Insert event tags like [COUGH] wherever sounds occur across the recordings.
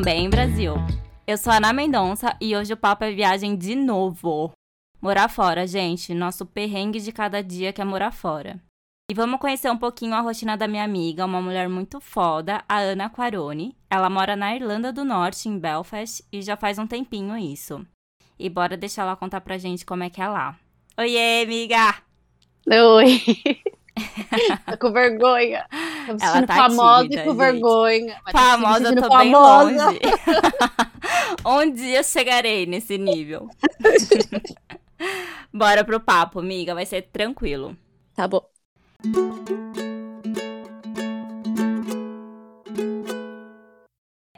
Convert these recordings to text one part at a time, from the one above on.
bem, Brasil? Eu sou a Ana Mendonça e hoje o papo é viagem de novo. Morar fora, gente, nosso perrengue de cada dia que é morar fora. E vamos conhecer um pouquinho a rotina da minha amiga, uma mulher muito foda, a Ana Quaroni. Ela mora na Irlanda do Norte, em Belfast, e já faz um tempinho isso. E bora deixar ela contar pra gente como é que é lá. Oiê, amiga! Oi! [LAUGHS] tô com vergonha. Me Ela tá famosa tímida, e com gente. vergonha. Mas me Famosa, sentindo tô bem famosa. longe. [LAUGHS] um dia eu chegarei nesse nível. [LAUGHS] Bora pro papo, amiga. Vai ser tranquilo. Tá bom.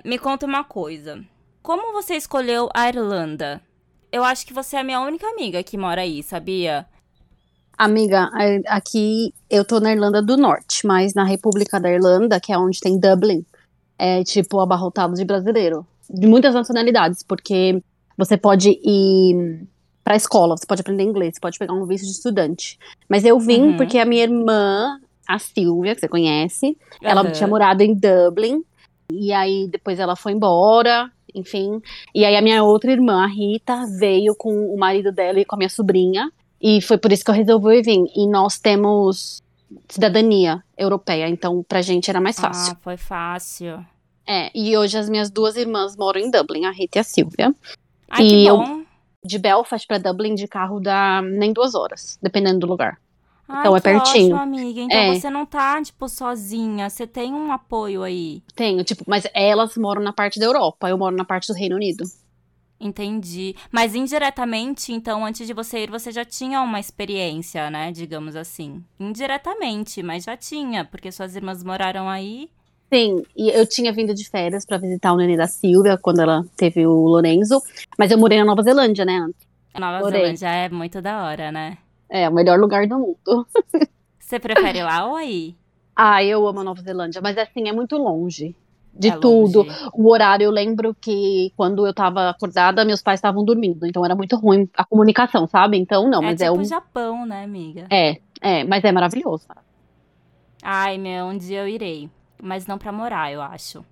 Me conta uma coisa. Como você escolheu a Irlanda? Eu acho que você é a minha única amiga que mora aí, sabia? Amiga, aqui eu tô na Irlanda do Norte, mas na República da Irlanda, que é onde tem Dublin, é tipo abarrotado de brasileiro. De muitas nacionalidades, porque você pode ir pra escola, você pode aprender inglês, você pode pegar um visto de estudante. Mas eu vim Uhum. porque a minha irmã, a Silvia, que você conhece, Ela Aham. tinha morado em Dublin, e aí depois ela foi embora, enfim. E aí a minha outra irmã, a Rita, veio com o marido dela e com a minha sobrinha, e foi por isso que eu resolvi vir. E nós temos cidadania europeia, então pra gente era mais fácil. Ah, foi fácil. É, e hoje as minhas duas irmãs moram em Dublin, a Rita e a Silvia. Ai, E que eu- bom. De Belfast pra Dublin de carro dá nem duas horas, dependendo do lugar. Ai, então é pertinho. Ótimo, amiga. Então É. você não tá, tipo, sozinha. Você tem um apoio aí. Tenho, tipo, mas elas moram na parte da Europa, eu moro na parte do Reino Unido. Entendi. Mas indiretamente, então, antes de você ir, você já tinha uma experiência, né? Digamos assim. Indiretamente, mas já tinha, porque suas irmãs moraram aí. Sim, e eu tinha vindo de férias pra visitar o neném da Silvia quando ela teve o Lorenzo, mas eu morei na Nova Zelândia, né? Nova Morei. Zelândia é muito da hora, né? É, o melhor lugar do mundo. Você prefere lá ou aí? [LAUGHS] Ah, eu amo a Nova Zelândia, mas assim, é muito longe de É tudo. O horário, eu lembro que quando eu tava acordada, meus pais estavam dormindo, então era muito ruim a comunicação, sabe? Então não, é mas tipo é um. Japão, né, amiga? É, é, mas é maravilhoso. Ai, meu, um dia eu irei. Mas não pra morar, eu acho.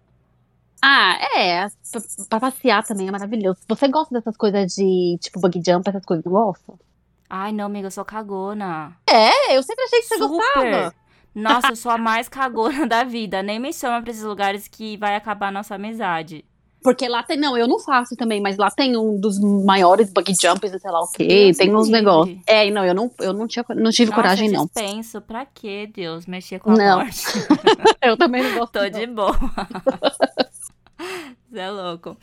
Ah, é, pra, pra passear também é maravilhoso. Você gosta dessas coisas de, tipo, bug jump, essas coisas, não gosta? Ai, não, amiga, eu sou cagona. É, eu sempre achei que você Super. gostava. Nossa, eu [LAUGHS] sou a mais cagona da vida. Nem me chama pra esses lugares que vai acabar a nossa amizade. Porque lá tem, não, eu não faço também, mas lá tem um dos maiores bug jumps e sei lá o quê, tem uns negócios. É, e não, eu não, eu não, tinha, não tive Nossa, coragem, eu não. dispenso. Pra quê, Deus? Mexer com a Não. morte. [LAUGHS] Eu também não gosto. Tô não. de boa. [LAUGHS] Você é louco.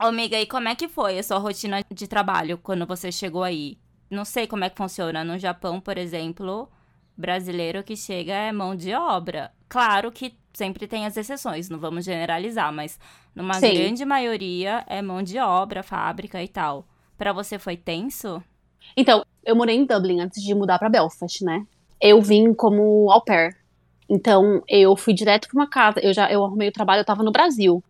Ô, amiga, e como é que foi a sua rotina de trabalho quando você chegou aí? Não sei como é que funciona. No Japão, por exemplo, brasileiro que chega é mão de obra. Claro que sempre tem as exceções, não vamos generalizar, mas numa Sim. grande maioria é mão de obra, fábrica e tal. Pra você foi tenso? Então, eu morei em Dublin antes de mudar pra Belfast, né? Eu vim como au pair. Então, eu fui direto pra uma casa. Eu já eu arrumei o trabalho, eu tava no Brasil.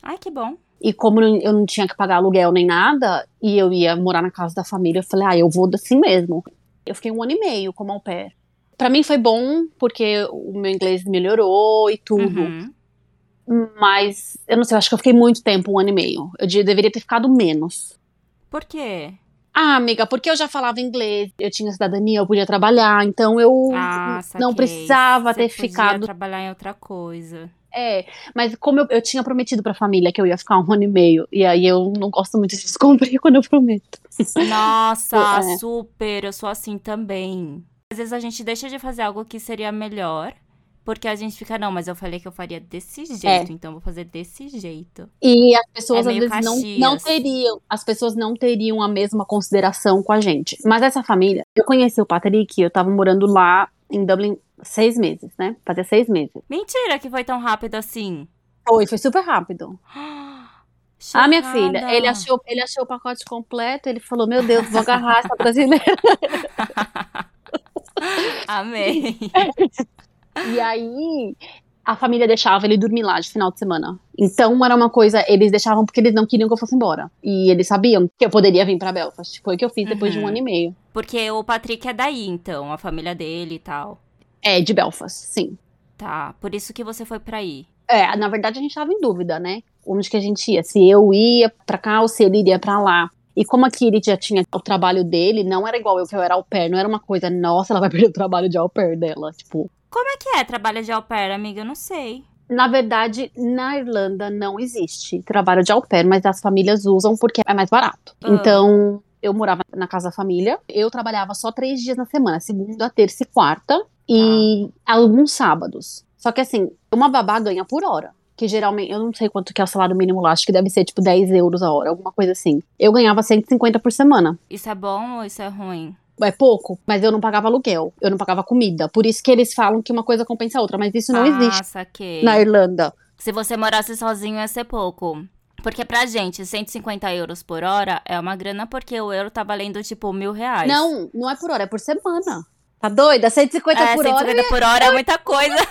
Ai, que bom. E como eu não tinha que pagar aluguel nem nada, e eu ia morar na casa da família, eu falei, ah, eu vou assim mesmo. Eu fiquei um ano e meio como au pair. Pra mim foi bom, porque o meu inglês melhorou e tudo. Uhum. Mas, eu não sei, eu acho que eu fiquei muito tempo, um ano e meio. Eu de- deveria ter ficado menos. Por quê? Ah, amiga, porque eu já falava inglês, eu tinha cidadania, eu podia trabalhar, então eu Ah, não precisava Você ter podia ficado. trabalhar em outra coisa. É, mas como eu, eu tinha prometido pra família que eu ia ficar um ano e meio, e aí eu não gosto muito de [LAUGHS] descumprir quando eu prometo. Nossa, É. super, eu sou assim também. Às vezes a gente deixa de fazer algo que seria melhor, porque a gente fica, não, mas eu falei que eu faria desse jeito, então eu vou fazer desse jeito. E as pessoas É às vezes não, não teriam, as pessoas não teriam a mesma consideração com a gente. Mas essa família, eu conheci o Patrick, eu tava morando lá em Dublin seis meses, né? Fazia seis meses. Mentira que foi tão rápido assim. Foi, foi super rápido. [GASPS] Ah, minha filha, Chocada. ele achou, ele achou o pacote completo, ele falou, meu Deus, vou agarrar essa brasileira. [LAUGHS] Amei. E aí, a família deixava ele dormir lá de final de semana. Então, era uma coisa, eles deixavam porque eles não queriam que eu fosse embora. E eles sabiam que eu poderia vir pra Belfast. Foi o que eu fiz depois de um Uhum. ano e meio. Porque o Patrick é daí, então, a família dele e tal. É, de Belfast, sim. Tá, por isso que você foi pra aí. É, na verdade a gente tava em dúvida, né? Onde que a gente ia? Se eu ia pra cá ou se ele iria pra lá. E como a Kiri já tinha o trabalho dele, não era igual eu que eu era au pair, não era uma coisa, nossa, ela vai [LAUGHS] perder o trabalho de au pair dela, tipo. Como é que é trabalho de au pair, amiga? Eu não sei. Na verdade, na Irlanda não existe trabalho de au pair, mas as famílias usam porque é mais barato. Ah. Então, eu morava na casa da família, eu trabalhava só três dias na semana, segunda, terça e quarta, e alguns sábados. Só que assim, uma babá ganha por hora. Que geralmente, eu não sei quanto que é o salário mínimo lá, acho que deve ser tipo 10 euros a hora, alguma coisa assim. Eu ganhava 150 por semana. Isso é bom ou isso é ruim? É pouco, mas eu não pagava aluguel, eu não pagava comida. Por isso que eles falam que uma coisa compensa a outra, mas isso não ah, existe saquei. na Irlanda. Se você morasse sozinho ia ser pouco. Porque pra gente, 150 euros por hora é uma grana porque o euro tá valendo tipo mil reais. Não, não é por hora, é por semana. Tá doida? 150 é, por 150 hora. por hora é muita coisa. [LAUGHS]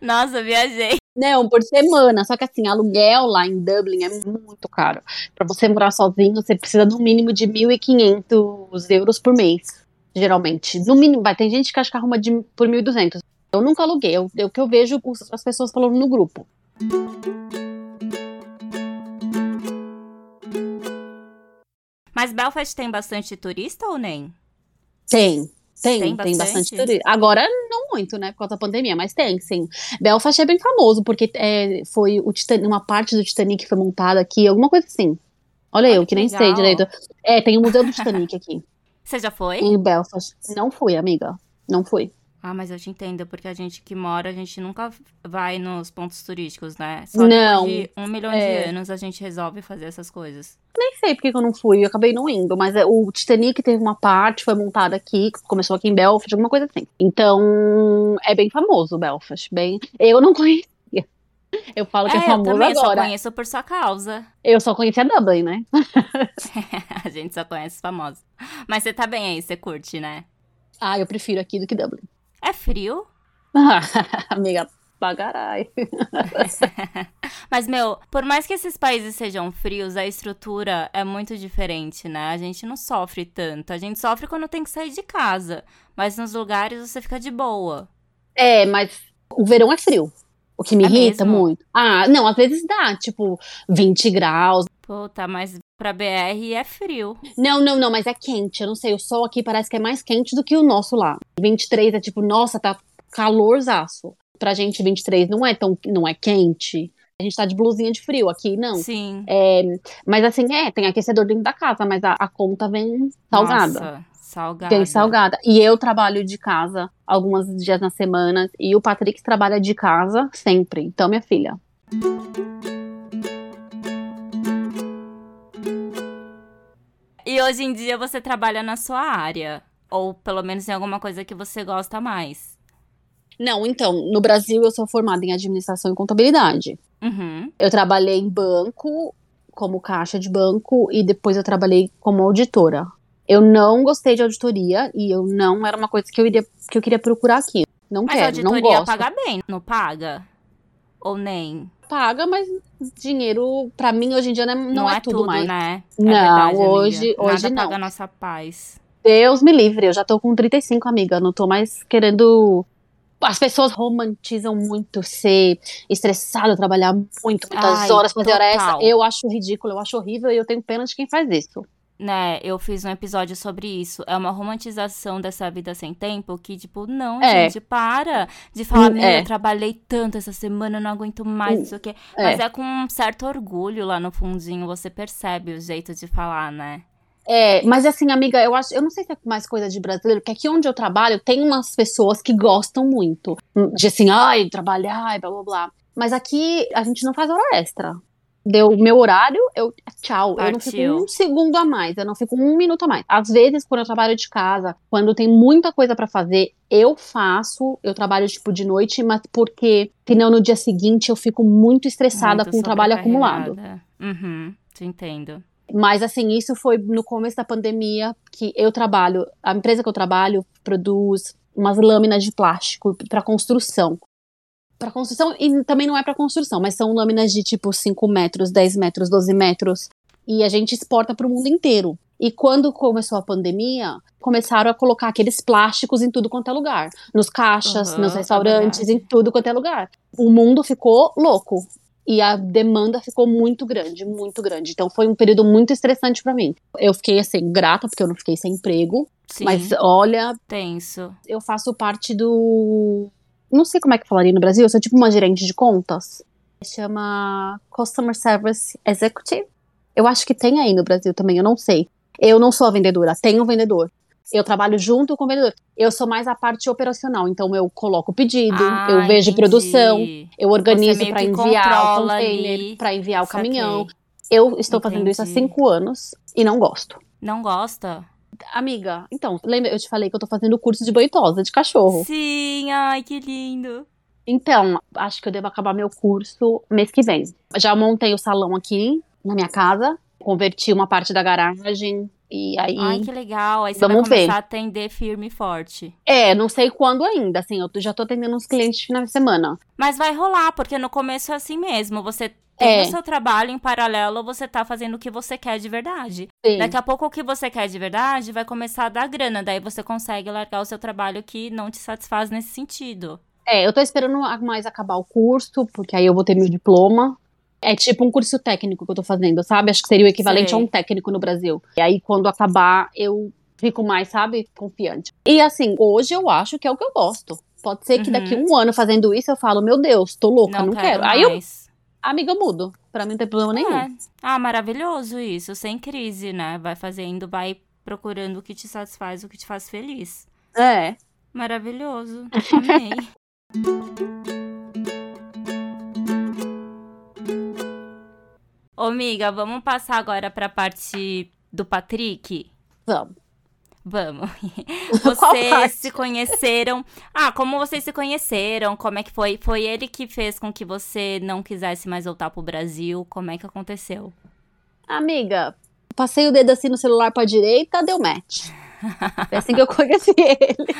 Nossa, viajei. Não, por semana. Só que assim, aluguel lá em Dublin é muito caro. Pra você morar sozinho, você precisa no mínimo de 1.500 euros por mês. Geralmente. No mínimo, vai. Tem gente que acha que arruma de, por 1.200. Eu nunca aluguei. É o é que eu vejo as pessoas falando no grupo. Mas Belfast tem bastante turista ou nem? Tem. Tem, Tem tem, bastante? bastante turista. Agora, não muito, né, por causa da pandemia, mas tem, sim. Belfast é bem famoso, porque é, foi o Titanic, uma parte do Titanic foi montada aqui, alguma coisa assim. Olha, Olha eu que que nem sei legal. direito. É, tem o Museu do Titanic aqui, [LAUGHS] Você já foi? em Belfast. Não fui, amiga. Não fui. Ah, mas eu te entendo, porque a gente que mora, a gente nunca vai nos pontos turísticos, né? Só Não, de um milhão é. de anos a gente resolve fazer essas coisas. Nem sei porque que eu não fui, eu acabei não indo, mas é, o Titanic teve uma parte, foi montada aqui, começou aqui em Belfast, alguma coisa assim. Então, é bem famoso Belfast, bem. Eu não [LAUGHS] conhecia. Eu falo que é, eu famoso também só agora. conheço por sua causa. Eu só conhecia Dublin, né? [LAUGHS] [LAUGHS] a gente só conhece os famosos. Mas você tá bem aí, você curte, né? Ah, eu prefiro aqui do que Dublin. É frio? Amiga, pagarai. [LAUGHS] Mas, meu, por mais que esses países sejam frios, a estrutura é muito diferente, né? A gente não sofre tanto. A gente sofre quando tem que sair de casa. Mas nos lugares você fica de boa. É, mas o verão é frio. O que me É irrita mesmo? muito. Ah, não, às vezes dá, tipo, 20 graus. Puta, mas pra BR é frio. Não, não, não, mas é quente. Eu não sei, o sol aqui parece que é mais quente do que o nosso lá. 23 é tipo, nossa, tá calorzaço. Pra gente, 23 não é tão, não é quente. A gente tá de blusinha de frio aqui, não. Sim. É, mas assim, é, tem aquecedor dentro da casa, mas a, a conta vem salgada. Nossa, salgada. Bem salgada. E eu trabalho de casa alguns dias na semana. E o Patrick trabalha de casa sempre. Então, minha filha. E hoje em dia você trabalha na sua área. Ou pelo menos em alguma coisa que você gosta mais. Não, então, no Brasil eu sou formada em administração e contabilidade. Uhum. Eu trabalhei em banco, como caixa de banco, e depois eu trabalhei como auditora. Eu não gostei de auditoria e eu não era uma coisa que eu, iria, que eu queria procurar aqui. Não Mas quero, não auditoria gosto. paga bem, não paga? Ou nem? Paga, mas dinheiro, pra mim, hoje em dia, não é, não é tudo, mais. né? É Não, verdade, amiga. hoje- hoje Nada não. paga a nossa paz. Deus me livre, eu já tô com 35, amiga. Não tô mais querendo. As pessoas romantizam muito ser estressado, trabalhar muito, muitas Ai, horas, fazer hora extra. Eu acho ridículo, eu acho horrível e eu tenho pena de quem faz isso. Né, eu fiz um episódio sobre isso. É uma romantização dessa vida sem tempo que, tipo, não, É. gente, para de falar, Hum, meu, é. eu trabalhei tanto essa semana, eu não aguento mais, Hum, não sei o quê. é. Mas é com um certo orgulho lá no fundinho, você percebe o jeito de falar, né? É, mas assim, amiga, eu acho, eu não sei se é mais coisa de brasileiro, porque aqui onde eu trabalho tem umas pessoas que gostam muito de assim, ai, trabalhar blá blá blá. Mas aqui a gente não faz hora extra. Deu o meu horário, eu tchau, eu não fico Partiu. um segundo a mais, eu não fico um minuto a mais. Às vezes, quando eu trabalho de casa, quando tem muita coisa pra fazer, eu faço, eu trabalho tipo de noite, mas porque senão no dia seguinte eu fico muito estressada Muito com o trabalho acumulado. Uhum, te entendo. Mas assim, isso foi no começo da pandemia que eu trabalho, a empresa que eu trabalho produz umas lâminas de plástico para construção. Para construção, e também não é para construção, mas são lâminas de tipo 5 metros, 10 metros, 12 metros. E a gente exporta para o mundo inteiro. E quando começou a pandemia, começaram a colocar aqueles plásticos em tudo quanto é lugar. Nos caixas, Uhum, nos é restaurantes, verdade. em tudo quanto é lugar. O mundo ficou louco. E a demanda ficou muito grande, muito grande. Então foi um período muito estressante pra mim. Eu fiquei assim, grata, porque eu não fiquei sem emprego. Sim, Mas olha, tenso. eu faço parte do. Não sei como é que falaria no Brasil, eu sou tipo uma gerente de contas. Chama Customer Service Executive. Eu acho que tem aí no Brasil também, eu não sei. Eu não sou a vendedora, tem um vendedor. Eu trabalho junto com o vendedor. Eu sou mais a parte operacional, então eu coloco o pedido, Ah, eu vejo entendi. produção, eu organizo para enviar o container, para enviar o Saquei. caminhão. Eu estou fazendo isso há Entendi. cinco anos e não gosto. Não gosta? Amiga, então, lembra, eu te falei que eu tô fazendo curso de boitosa de cachorro. Sim, ai, que lindo. Então, acho que eu devo acabar meu curso mês que vem. Já montei o salão aqui na minha casa, converti uma parte da garagem e aí. Ai, que legal. Aí você Vamos vai começar ver. a atender firme e forte. É, não sei quando ainda, assim, eu já tô atendendo uns clientes de final de semana. Mas vai rolar, porque no começo é assim mesmo. Você tem É. o seu trabalho em paralelo, você tá fazendo o que você quer de verdade. Sim. Daqui a pouco o que você quer de verdade vai começar a dar grana. Daí você consegue largar o seu trabalho que não te satisfaz nesse sentido. É, eu tô esperando mais acabar o curso, porque aí eu vou ter meu diploma. É tipo um curso técnico que eu tô fazendo, sabe? Acho que seria o equivalente Sei. a um técnico no Brasil. E aí, quando acabar, eu fico mais, sabe, confiante. E assim, hoje eu acho que é o que eu gosto. Pode ser que Uhum. daqui um ano fazendo isso eu falo, meu Deus, tô louca, não, quero. Aí eu, amiga, eu mudo. Pra mim não tem problema nenhum. É. Ah, maravilhoso isso, sem crise, né? Vai fazendo, vai procurando o que te satisfaz, o que te faz feliz. É. Maravilhoso. Amei. [LAUGHS] Ô, amiga, vamos passar agora pra parte do Patrick? Vamos. Vamos. [LAUGHS] Vocês se conheceram. Ah, como vocês se conheceram? Como é que foi? Foi ele que fez com que você não quisesse mais voltar pro Brasil? Como é que aconteceu? Amiga, passei o dedo assim no celular pra direita, deu match. [LAUGHS] É assim que eu conheci ele.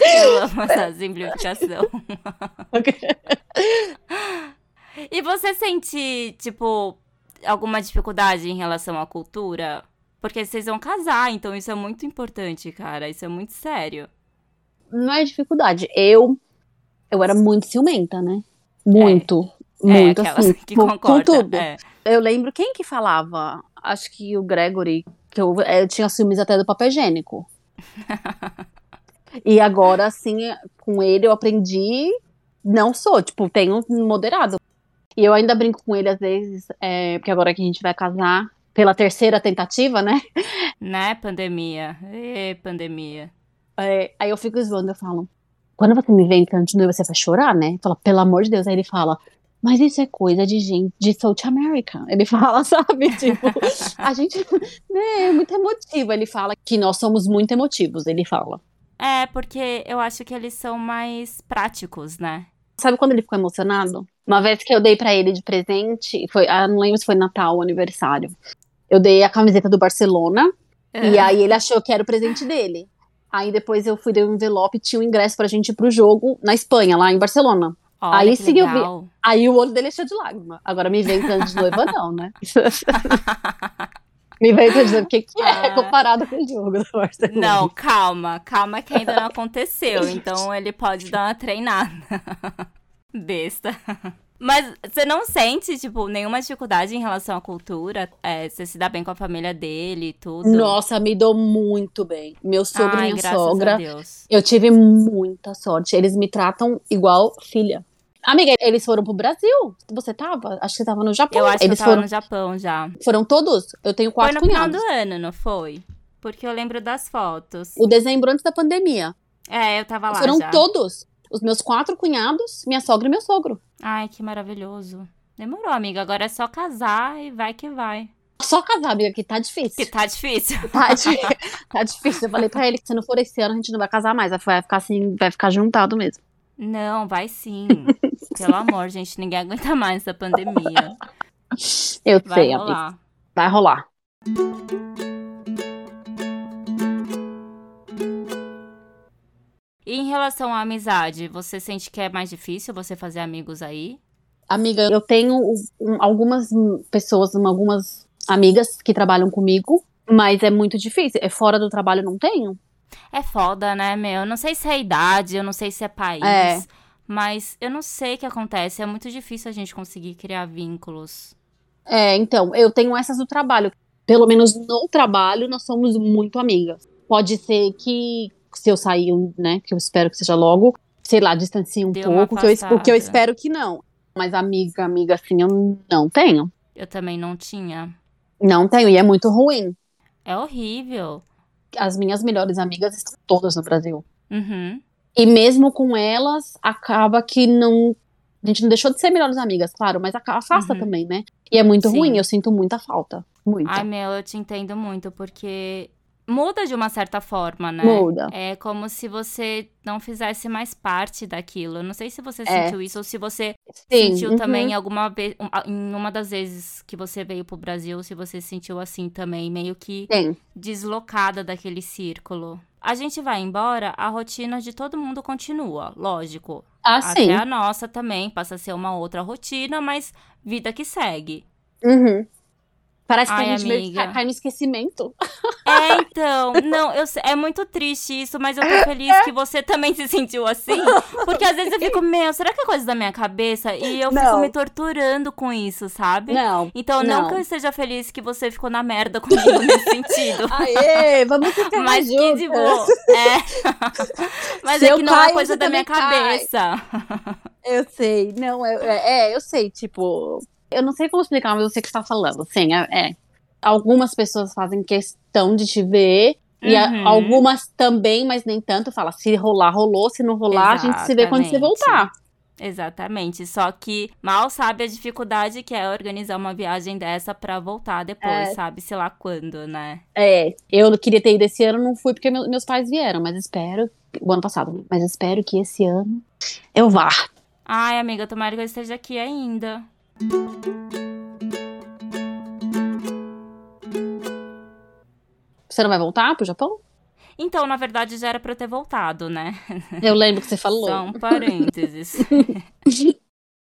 Eu amo essa simplificação. [LAUGHS] E você sente, tipo, alguma dificuldade em relação à cultura? Porque vocês vão casar, então isso é muito importante, cara. Isso é muito sério. Não é dificuldade. Eu, eu era muito ciumenta, né? Muito. Muito, é, aquela assim. que com, concorda. com tudo. é. Eu lembro quem que falava. Acho que o Gregory, que eu, eu tinha ciúmes até do papel higiênico. [LAUGHS] e agora, assim, com ele eu aprendi. Não sou, tipo, tenho moderado. E eu ainda brinco com ele às vezes, é, porque agora que a gente vai casar, pela terceira tentativa, né? Né, pandemia? Ê, pandemia. É, aí eu fico zoando, eu falo, quando você me vê de noiva, você vai chorar, né? Fala, pelo amor de Deus. Aí ele fala, mas isso é coisa de gente de South America. Ele [LAUGHS] fala, sabe? Tipo, a gente né, é muito emotivo. Ele fala que nós somos muito emotivos, ele fala. É, porque eu acho que eles são mais práticos, né? Sabe quando ele ficou emocionado? Uma vez que eu dei pra ele de presente, foi, ah, não lembro se foi Natal ou aniversário. Eu dei a camiseta do Barcelona, e aí ele achou que era o presente dele. Aí depois eu fui dei um envelope e tinha um ingresso pra gente ir pro jogo na Espanha, lá em Barcelona. Olha aí eu vi-. Aí o olho dele encheu de lágrima. Agora me vem tanto de noiva, não, né? [LAUGHS] me tanto de noiva, o que, que é Ah. comparado com o jogo do Barcelona? Não, calma, calma que ainda não aconteceu. [LAUGHS] Então ele pode dar uma treinada. [LAUGHS] Besta. Mas você não sente, tipo, nenhuma dificuldade em relação à cultura? É, você se dá bem com a família dele e tudo? Nossa, me dou muito bem. Meu sogro Ai, e minha sogra. Eu tive muita sorte. Eles me tratam igual filha. Amiga, eles foram pro Brasil. Você tava? Acho que você tava no Japão. Eu acho eles que eu tava foram, no Japão já. foram todos? Eu tenho Foi quatro no final cunhados. do ano, não foi? Porque eu lembro das fotos. O dezembro antes da pandemia. É, eu tava lá foram já. todos. Os meus quatro cunhados, minha sogra e meu sogro. Ai, que maravilhoso. Demorou, amiga. Agora é só casar e vai que vai. Só casar, amiga, que tá difícil. Que tá difícil. [LAUGHS] Tá, di- tá difícil. Eu falei pra ele que se não for esse ano, a gente não vai casar mais. Vai ficar assim, vai ficar juntado mesmo. Não, vai sim. [LAUGHS] Pelo amor, gente, ninguém aguenta mais essa pandemia. Eu Vai sei, amiga. rolar. Vai rolar. E em relação à amizade, você sente que é mais difícil você fazer amigos aí? Amiga, eu tenho um- algumas pessoas, um, algumas amigas que trabalham comigo, mas é muito difícil. É fora do trabalho, não tenho. É foda, né, meu? Eu não sei se é idade, eu não sei se é país. É. Mas eu não sei o que acontece. É muito difícil a gente conseguir criar vínculos. É, então, eu tenho essas do trabalho. Pelo menos no trabalho, nós somos muito amigas. Pode ser que, se eu sair, né, que eu espero que seja logo, sei lá, distancie um Deu pouco, que eu, o que eu espero que não. Mas amiga, amiga, assim, eu não tenho. Eu também não tinha. Não tenho, e é muito ruim. É horrível. As minhas melhores amigas estão todas no Brasil. Uhum. E mesmo com elas, acaba que não. A gente não deixou de ser melhores amigas, claro, mas afasta Uhum. também, né? E é muito Sim. ruim, eu sinto muita falta. Muito. Ai, meu, eu te entendo muito, porque muda de uma certa forma, né? Muda. É como se você não fizesse mais parte daquilo. Eu Não sei se você É. sentiu isso ou se você Sim, sentiu uhum. também alguma vez, em uma das vezes que você veio pro Brasil, se você sentiu assim também, meio que Tem. deslocada daquele círculo. A gente vai embora, a rotina de todo mundo continua, lógico. Ah, sim. Até a nossa também passa a ser uma outra rotina, mas vida que segue. Uhum. Parece que Ai, a gente meio que amiga. cai- cai no esquecimento. [LAUGHS] É, então, não, eu, é muito triste isso, mas eu tô feliz que você também se sentiu assim. Porque às vezes eu fico, meu, será que é coisa da minha cabeça? E eu fico Não. me torturando com isso, sabe? Não. Então, não. Não. que eu esteja feliz que você ficou na merda comigo nesse sentido. Aê, vamos [LAUGHS] ficar Mas que juntas. de boa. É. [LAUGHS] Mas é eu que não é coisa da minha cai. cabeça. Eu sei, não, é, é, é, eu sei, tipo, eu não sei como explicar, mas eu sei o que você tá falando, sim, é, é. Algumas pessoas fazem questão de te ver, e a- Uhum. algumas também, mas nem tanto, fala, se rolar, rolou, se não rolar, a gente se vê quando você Exatamente. voltar. Exatamente. Só que mal sabe a dificuldade que é organizar uma viagem dessa pra voltar depois, É. sabe? Sei lá quando, né? É, eu queria ter ido esse ano, não fui porque meu- meus pais vieram, mas espero, o ano passado, mas espero que esse ano eu vá. Ai, amiga, tomara que eu esteja aqui ainda. Você não vai voltar pro Japão? Então, na verdade, já era pra eu ter voltado, né? Eu lembro que você falou. Um parênteses. [LAUGHS]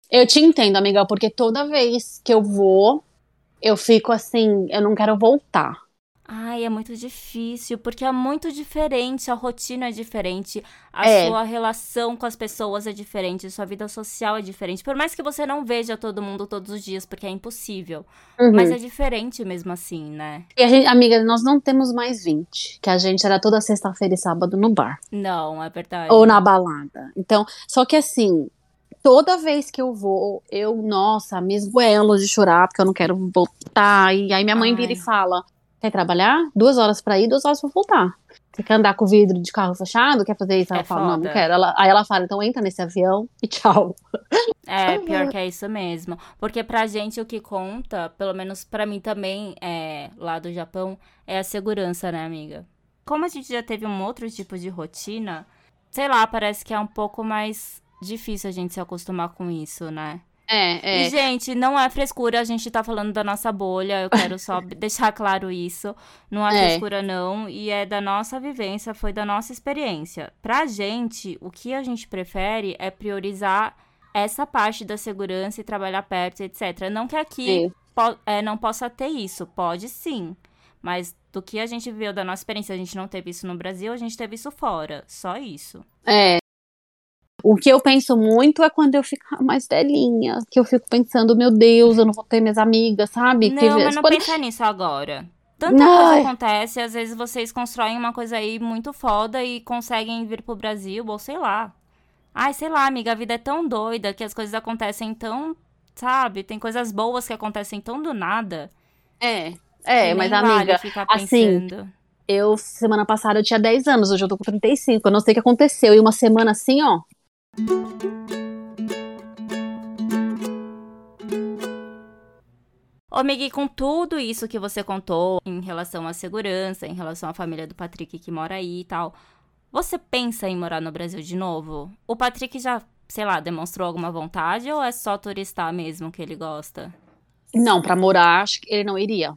Eu te entendo, amiga, porque toda vez que eu vou, eu fico assim, eu não quero voltar. Ai, é muito difícil, porque é muito diferente, a rotina é diferente, a É. sua relação com as pessoas é diferente, sua vida social é diferente. Por mais que você não veja todo mundo todos os dias, porque é impossível. Uhum. Mas é diferente mesmo assim, né? E a gente, amiga, nós não temos mais 20, que a gente era toda sexta-feira e sábado no bar Não, é verdade. ou na balada. Então, só que assim, toda vez que eu vou, eu, nossa, me esgoelo de chorar porque eu não quero voltar. E aí minha mãe vira e Ai. fala: "Quer trabalhar? Duas horas pra ir, duas horas pra voltar." Você quer andar com o vidro de carro fechado? Quer fazer isso? É Ela fala, não, não foda. quero. Ela- aí ela fala, então entra nesse avião e tchau. [LAUGHS] É, pior que é isso mesmo. Porque pra gente o que conta, pelo menos pra mim também, é, lá do Japão, é a segurança, né, amiga? Como a gente já teve um outro tipo de rotina, sei lá, parece que é um pouco mais difícil a gente se acostumar com isso, né? É, E, gente, não é frescura, a gente tá falando da nossa bolha, eu quero só [LAUGHS] deixar claro isso. Não é, É. frescura, não, e é da nossa vivência, foi da nossa experiência. Pra gente, o que a gente prefere é priorizar essa parte da segurança e trabalhar perto, etc. Não que aqui po- é, não possa ter isso, pode sim. Mas do que a gente viu da nossa experiência, a gente não teve isso no Brasil, a gente teve isso fora. Só isso. É. O que eu penso muito é quando eu ficar [LAUGHS] mais velhinha, que eu fico pensando, meu Deus, eu não vou ter minhas amigas, sabe? Não, Que- mas não quando- pensa nisso agora. Tanta Não. coisa acontece, às vezes vocês constroem uma coisa aí muito foda e conseguem vir pro Brasil, ou sei lá. Ai, sei lá, amiga, a vida é tão doida que as coisas acontecem tão, sabe? Tem coisas boas que acontecem tão do nada. É, é, mas vale amiga, assim, eu semana passada eu tinha 10 anos, hoje eu tô com 35, eu não sei o que aconteceu. E uma semana assim, ó. Ô, Migui, com tudo isso que você contou em relação à segurança, em relação à família do Patrick que mora aí e tal, você pensa em morar no Brasil de novo? O Patrick já, sei lá, demonstrou alguma vontade ou é só turistar mesmo que ele gosta? Não, pra morar, acho que ele não iria.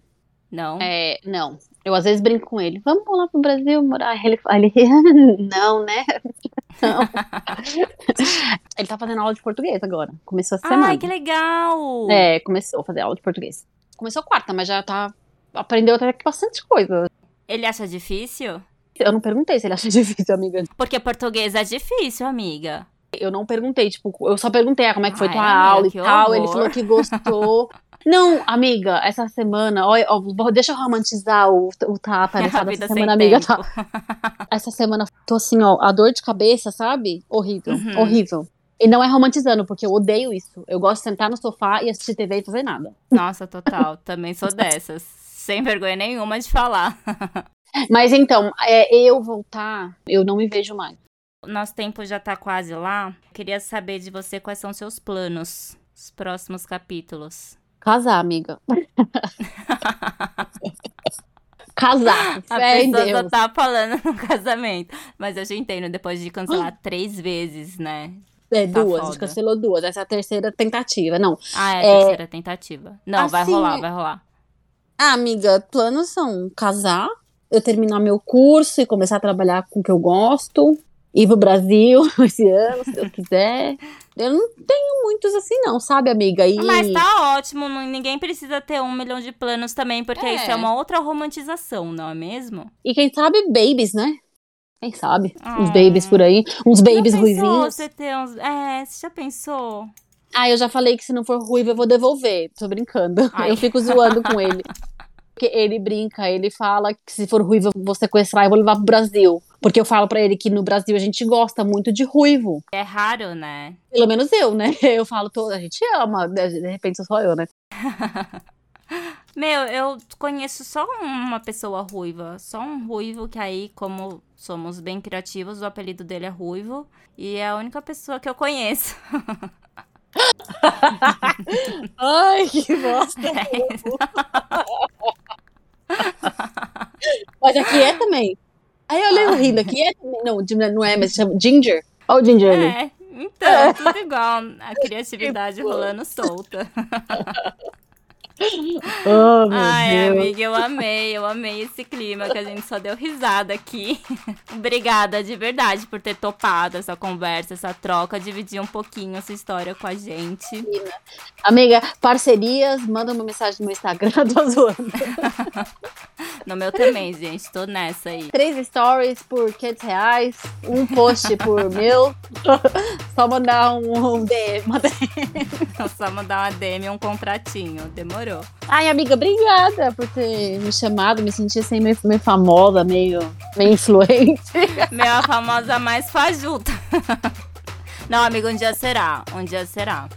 Não? É, não. Eu às vezes brinco com ele, vamos lá pro Brasil morar. Ele fala, [LAUGHS] não, né? [LAUGHS] Não. ele tá fazendo aula de português agora. Começou essa semana. Ai, que legal! É, começou a fazer aula de português. começou quarta, mas já tá. Aprendeu até que bastante coisa. Ele acha difícil? Eu não perguntei se ele acha [LAUGHS] difícil, amiga. Porque português é difícil, amiga. Eu não perguntei, tipo, eu só perguntei ah, como é que foi Ai, tua amiga, aula e tal. horror. Ele falou que gostou. Não, amiga, essa semana, ó, ó, deixa eu romantizar o, o tapa [LAUGHS] A essa vida semana, sem amiga. Tá, [LAUGHS] essa semana tô assim, ó, a dor de cabeça, sabe? Horrível, Uhum. horrível. E não é romantizando, porque eu odeio isso. Eu gosto de sentar no sofá e assistir TV e fazer nada. Nossa, total. Também sou dessas. Sem vergonha nenhuma de falar. [LAUGHS] Mas então, é, eu voltar, eu não me vejo mais. Nosso tempo já tá quase lá. Queria saber de você quais são seus planos. Os próximos capítulos. Casar, amiga. [LAUGHS] Casar. A em pessoa Deus. só tá falando no casamento. Mas eu já entendo, depois de cancelar [GASPS] três vezes, né? É, Tá duas, a foda. gente cancelou duas. Essa é a terceira tentativa. Não. Ah, é a É, terceira tentativa. Não, vai assim, rolar, vai rolar. Ah, amiga, planos são casar, eu terminar meu curso e começar a trabalhar com o que eu gosto, ir pro Brasil [LAUGHS] esse ano, se Deus quiser. Eu não tenho muitos assim, não, sabe, amiga? E... Mas tá ótimo, ninguém precisa ter um milhão de planos também, porque É. isso é uma outra romantização, não é mesmo? E quem sabe babies, né? Quem sabe? Uns Ah. babies por aí. Uns babies já pensou ruivinhos. você ter uns... É, você já pensou? Ah, eu já falei que se não for ruivo eu vou devolver. Tô brincando. Ai. Eu fico zoando com ele. [LAUGHS] Porque ele brinca, ele fala que se for ruivo eu vou sequestrar e vou levar pro Brasil. Porque eu falo pra ele que no Brasil a gente gosta muito de ruivo. É raro, né? Pelo menos eu, né? [LAUGHS] Eu falo, todo, a gente ama, de de repente sou só eu, né? [LAUGHS] Meu, eu conheço só uma pessoa ruiva. Só um ruivo que aí, como somos bem criativos, o apelido dele é Ruivo. E é a única pessoa que eu conheço. [LAUGHS] Ai, que bosta. É Mas aqui é também. Aí eu leio rindo, aqui é também. Não, não é, mas chama Ginger. Olha o Ginger ali. É, então, tudo igual. A [LAUGHS] criatividade rolando solta. [LAUGHS] Oh, meu Ai, Deus. amiga, eu amei, eu amei esse clima que a gente só deu risada aqui. [LAUGHS] Obrigada de verdade por ter topado essa conversa, essa troca, dividir um pouquinho essa história com a gente. Amiga, parcerias, manda uma mensagem no Instagram, [LAUGHS] tô zoando. [LAUGHS] No meu também, gente, tô nessa aí. Três stories por 500 reais, um post por mil. Só mandar um, um DM. uma DM. Só mandar uma DM e um contratinho, demorou. Ai, amiga, obrigada por ter me chamado. Me senti assim meio, meio famosa, meio, meio influente. [LAUGHS] Meu, a famosa mais fajuta. [LAUGHS] Não, amigo, um dia será, um dia será.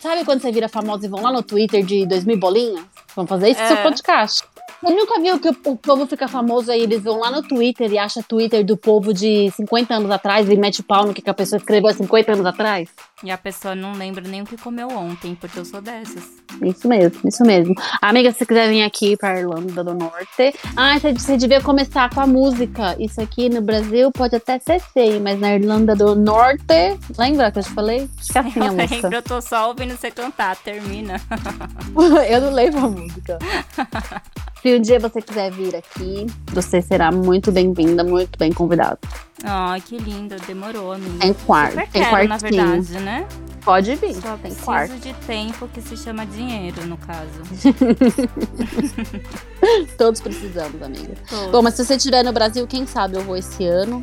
Sabe quando você vira famosa e vão lá no Twitter de 2 mil bolinhas? Vamos fazer isso com É. seu podcast. Você nunca viu que o, o povo fica famoso aí, eles vão lá no Twitter e acha Twitter do povo de 50 anos atrás e mete pau no que que a pessoa escreveu há 50 anos atrás? E a pessoa não lembra nem o que comeu ontem, porque eu sou dessas. Isso mesmo, isso mesmo. Amiga, se você quiser vir aqui pra Irlanda do Norte, ah, você, você devia começar com a música. Isso aqui no Brasil pode até ser feio, mas na Irlanda do Norte, lembra que eu te falei? Que é assim a [LAUGHS] Eu música. lembro, eu tô só ouvindo você cantar, termina. [LAUGHS] eu não lembro a música. [LAUGHS] Se um dia você quiser vir aqui, você será muito bem-vinda, muito bem convidada. Ai, que lindo, demorou, amiga. Tem quarto, tem quero, na verdade, né? Pode vir, Só tem preciso quarto. de tempo que se chama dinheiro, no caso. [LAUGHS] Todos precisamos, amiga. Todos. Bom, mas se você estiver no Brasil, quem sabe eu vou esse ano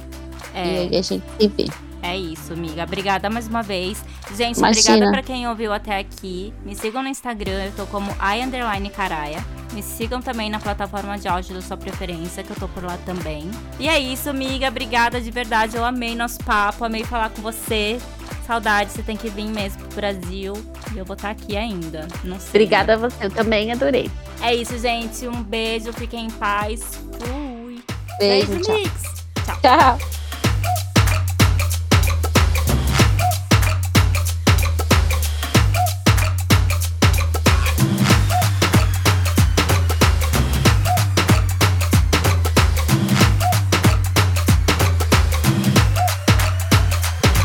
e é, aí a gente se vê. é isso, amiga. Obrigada mais uma vez. Gente, Imagina. obrigada pra quem ouviu até aqui. Me sigam no Instagram, eu tô como i underline caraia. Me sigam também na plataforma de áudio da sua preferência, que eu tô por lá também. E é isso, amiga. Obrigada de verdade. Eu amei nosso papo, amei falar com você. Saudade, você tem que vir mesmo pro Brasil. E eu vou estar aqui ainda. Não sei. Obrigada a você, eu também adorei. É isso, gente. Um beijo, fiquem em paz. Fui. Beijo, tchau. Mix. Tchau.